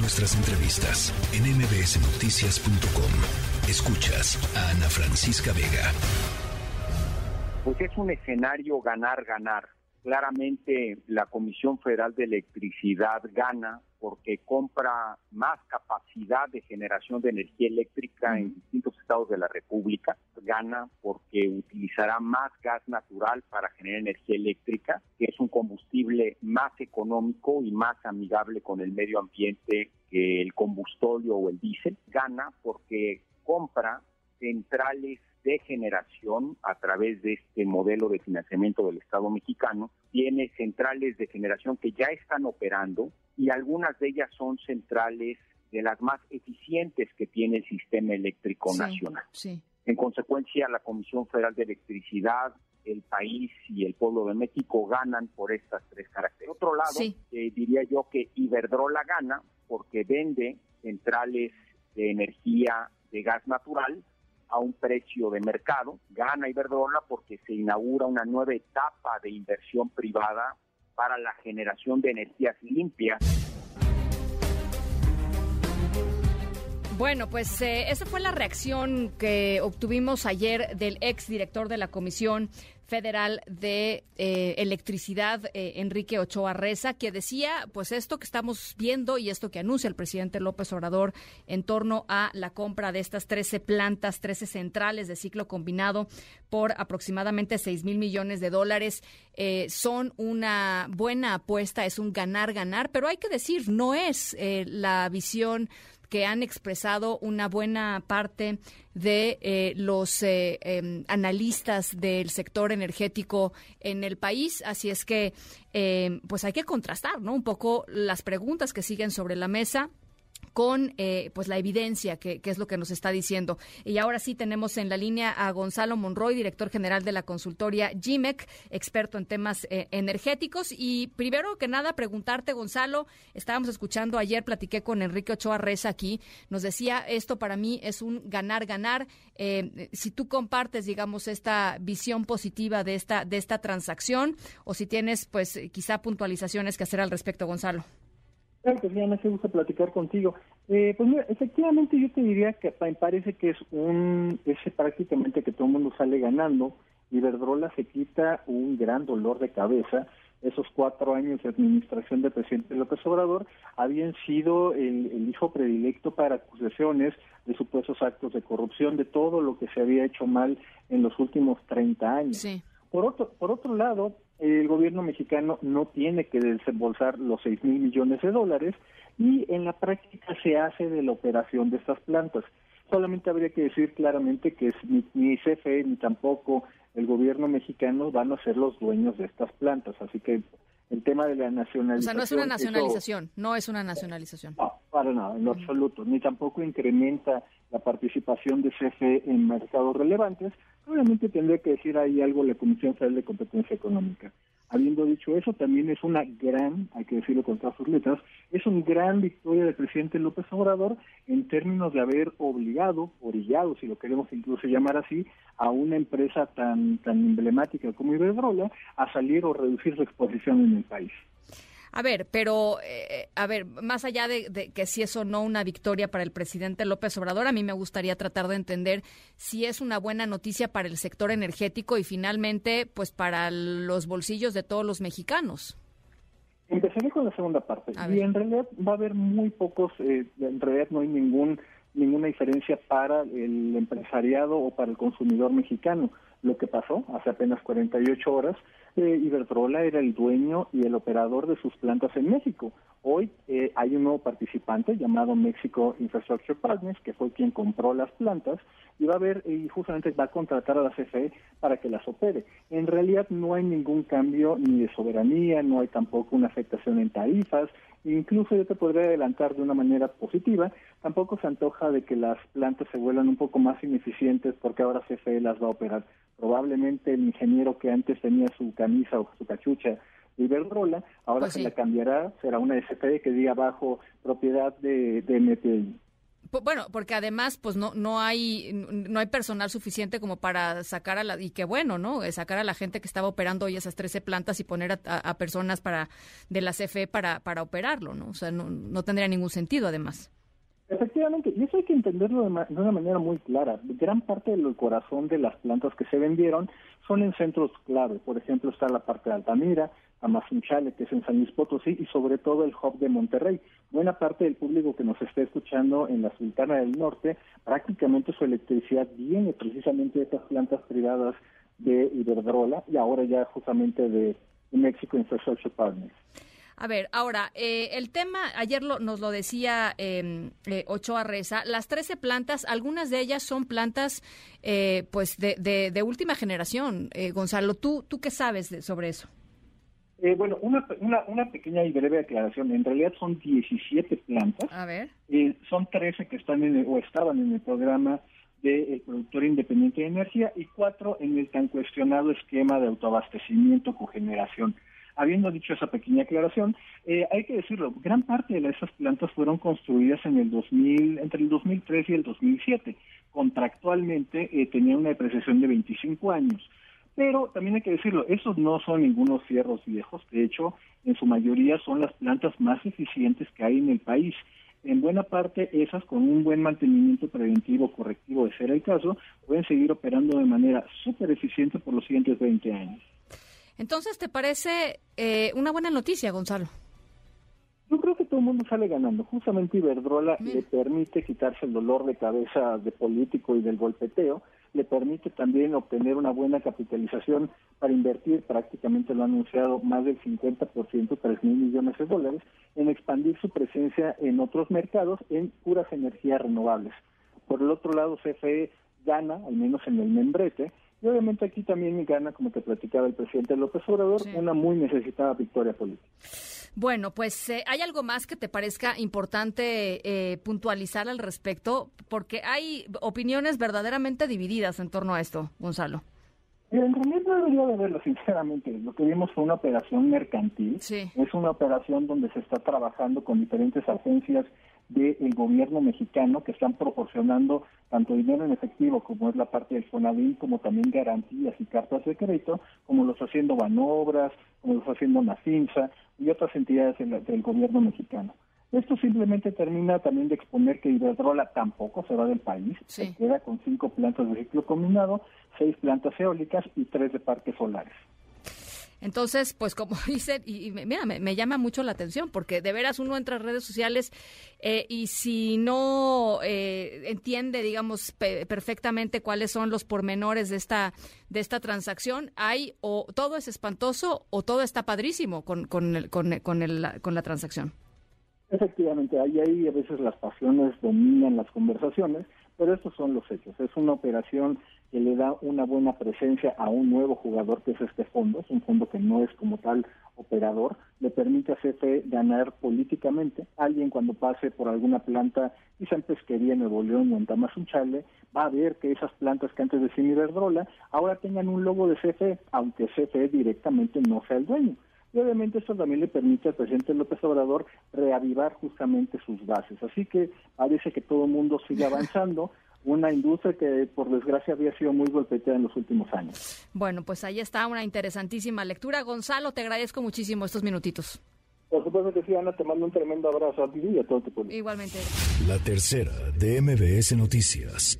Nuestras entrevistas en mbsnoticias.com. Escuchas a Ana Francisca Vega. Pues es un escenario ganar-ganar. Claramente la Comisión Federal de Electricidad gana porque compra más capacidad de generación de energía eléctrica en distintos estados de la República, gana porque utilizará más gas natural para generar energía eléctrica, que es un combustible más económico y más amigable con el medio ambiente que el combustorio o el diésel, gana porque compra centrales de generación a través de este modelo de financiamiento del Estado mexicano. Tiene centrales de generación que ya están operando y algunas de ellas son centrales de las más eficientes que tiene el sistema eléctrico nacional. En consecuencia, la Comisión Federal de Electricidad, el país y el pueblo de México ganan por estas tres características. Por otro lado, eh, diría yo que Iberdrola gana porque vende centrales de energía de gas natural a un precio de mercado. Gana Iberdrola porque se inaugura una nueva etapa de inversión privada para la generación de energías limpias. Bueno, pues eh, esa fue la reacción que obtuvimos ayer del ex director de la Comisión Federal de eh, Electricidad, eh, Enrique Ochoa Reza, que decía, pues esto que estamos viendo y esto que anuncia el presidente López Obrador en torno a la compra de estas 13 plantas, 13 centrales de ciclo combinado por aproximadamente 6 mil millones de dólares, eh, son una buena apuesta, es un ganar-ganar, pero hay que decir, no es la visión que han expresado una buena parte de eh, los eh, em, analistas del sector energético en el país. Así es que, em, pues hay que contrastar, ¿no? Un poco las preguntas que siguen sobre la mesa con eh, pues la evidencia que, es lo que nos está diciendo. Y ahora sí tenemos en la línea a Gonzalo Monroy, director general de la consultoria GIMEC, experto en temas eh, energéticos. Y primero que nada, preguntarte, Gonzalo, estábamos escuchando ayer, platiqué con Enrique Ochoa Reza aquí, nos decía, esto para mí es un ganar-ganar. Eh, si tú compartes, digamos, esta visión positiva de esta, de esta transacción o si tienes, pues, quizá puntualizaciones que hacer al respecto, Gonzalo. Claro que sí, me gusta platicar contigo. Eh, pues mira, efectivamente yo te diría que me parece que es un, ese prácticamente que todo el mundo sale ganando. Iberdrola se quita un gran dolor de cabeza. Esos cuatro años de administración del presidente López Obrador habían sido el, hijo predilecto para acusaciones de supuestos actos de corrupción, de todo lo que se había hecho mal en los últimos 30 años. Por otro, por otro lado, el gobierno mexicano no tiene que desembolsar los 6 mil millones de dólares y en la práctica se hace de la operación de estas plantas. Solamente habría que decir claramente que ni, ni CFE ni tampoco el gobierno mexicano van a ser los dueños de estas plantas. Así que el tema de la nacionalización. O sea, no es una nacionalización, no es una nacionalización. No, para nada, en lo absoluto. Ni tampoco incrementa la participación de CFE en mercados relevantes, Obviamente tendría que decir ahí algo la Comisión Federal de Competencia Económica. Habiendo dicho eso, también es una gran, hay que decirlo con todas sus letras, es una gran victoria del presidente López Obrador en términos de haber obligado, orillado, si lo queremos incluso llamar así, a una empresa tan, tan emblemática como Iberdrola a salir o reducir su exposición en el país. A ver, pero, eh, a ver, más allá de, que si es o no una victoria para el presidente López Obrador, a mí me gustaría tratar de entender si es una buena noticia para el sector energético y finalmente, pues para los bolsillos de todos los mexicanos. Empezaré con la segunda parte. Y en realidad va a haber muy pocos, eh, en realidad no hay ningún ninguna diferencia para el empresariado o para el consumidor mexicano. Lo que pasó hace apenas 48 horas eh, Iberdrola era el dueño y el operador de sus plantas en México. Hoy eh, hay un nuevo participante llamado México Infrastructure Partners, que fue quien compró las plantas y va a ver y justamente va a contratar a la CFE para que las opere. En realidad no hay ningún cambio ni de soberanía, no hay tampoco una afectación en tarifas, incluso yo te podría adelantar de una manera positiva, tampoco se antoja de que las plantas se vuelvan un poco más ineficientes porque ahora CFE las va a operar probablemente el ingeniero que antes tenía su camisa o su cachucha de Iberdrola, ahora pues se la cambiará, será una SPE que diga bajo propiedad de, de MTI. Bueno, porque además, pues no no hay no hay personal suficiente como para sacar a la y qué bueno, ¿no? Eh, sacar a la gente que estaba operando hoy esas 13 plantas y poner a, personas para de la CFE para para operarlo, ¿no? O sea, no, no tendría ningún sentido, además. Efectivamente, y eso hay que entenderlo de, una manera muy clara. Gran parte del corazón de las plantas que se vendieron son en centros clave. Por ejemplo, está la parte de Altamira, Amazunchale, que es en San Luis Potosí, y sobre todo el hub de Monterrey. Buena parte del público que nos está escuchando en la Sultana del Norte, prácticamente su electricidad viene precisamente de estas plantas privadas de Iberdrola y ahora ya justamente de México Infrastructure Partners. A ver, ahora, eh, el tema, ayer nos lo decía eh, eh, Ochoa Reza, las 13 plantas, algunas de ellas son plantas eh, pues de, de, última generación. Gonzalo, ¿tú, ¿tú qué sabes sobre eso? bueno, una, una, una, pequeña y breve aclaración. En realidad son 17 plantas. A ver. son 13 que están en o estaban en el programa del productor independiente de energía y cuatro en el tan cuestionado esquema de autoabastecimiento cogeneración. Habiendo dicho esa pequeña aclaración, eh, hay que decirlo, gran parte de esas plantas fueron construidas en el 2000, entre el 2003 y el 2007. Contractualmente eh, tenían una depreciación de 25 años. Pero también hay que decirlo, esos no son ningunos fierros viejos, de hecho, en su mayoría son las plantas más eficientes que hay en el país. En buena parte, esas con un buen mantenimiento preventivo correctivo, de ser el caso, pueden seguir operando de manera súper eficiente por los siguientes 20 años. Entonces, ¿te parece eh, una buena noticia, Gonzalo? Yo creo que todo el mundo sale ganando. Justamente Iberdrola le permite quitarse el dolor de cabeza de político y del golpeteo, le permite también obtener una buena capitalización para invertir, prácticamente lo ha anunciado, más del 50%, 3 mil millones de dólares, en expandir su presencia en otros mercados en puras energías renovables. Por el otro lado, CFE gana, al menos en el membrete, y obviamente aquí también gana, como te platicaba el presidente López Obrador, una muy necesitada victoria política. Bueno, pues eh, hay algo más que te parezca importante eh, puntualizar al respecto, porque hay opiniones verdaderamente divididas en torno a esto, Gonzalo. En realidad no debería de verlo, sinceramente. Lo que vimos fue una operación mercantil. Es una operación donde se está trabajando con diferentes agencias del gobierno mexicano que están proporcionando tanto dinero en efectivo como es la parte del FONAVIN, como también garantías y cartas de crédito, como los haciendo Banobras, como los haciendo Nafinsa y otras entidades del gobierno mexicano. Esto simplemente termina también de exponer que Iberdrola tampoco se va del país, se queda con cinco plantas de ciclo combinado, seis plantas eólicas y tres de parques solares. Entonces, pues como dicen, y, mira, me, llama mucho la atención, porque de veras uno entra a redes sociales eh, y si no eh, entiende, digamos, perfectamente cuáles son los pormenores de esta, de esta transacción, hay o todo es espantoso o todo está padrísimo con, con, con, con, el, con la transacción. Efectivamente, ahí, ahí a veces las pasiones dominan las conversaciones, pero estos son los hechos. Es una operación que le da una buena presencia a un nuevo jugador que es este fondo, es un fondo que no es como tal operador, le permite a CFE ganar políticamente. Alguien cuando pase por alguna planta, quizá en Pesquería, Nuevo León o en Tamazunchale, va a ver que esas plantas que antes decían Iberdrola ahora tengan un logo de CFE, aunque CFE directamente no sea el dueño. Y obviamente esto también le permite al presidente López Obrador reavivar justamente sus bases. Así que parece que todo el mundo sigue avanzando una industria que por desgracia había sido muy golpeada en los últimos años. Bueno, pues ahí está una interesantísima lectura. Gonzalo, te agradezco muchísimo estos minutitos. Por supuesto que sí, Ana, te mando un tremendo abrazo a ti y a todo tu pueblo. Igualmente. La tercera de MBS Noticias.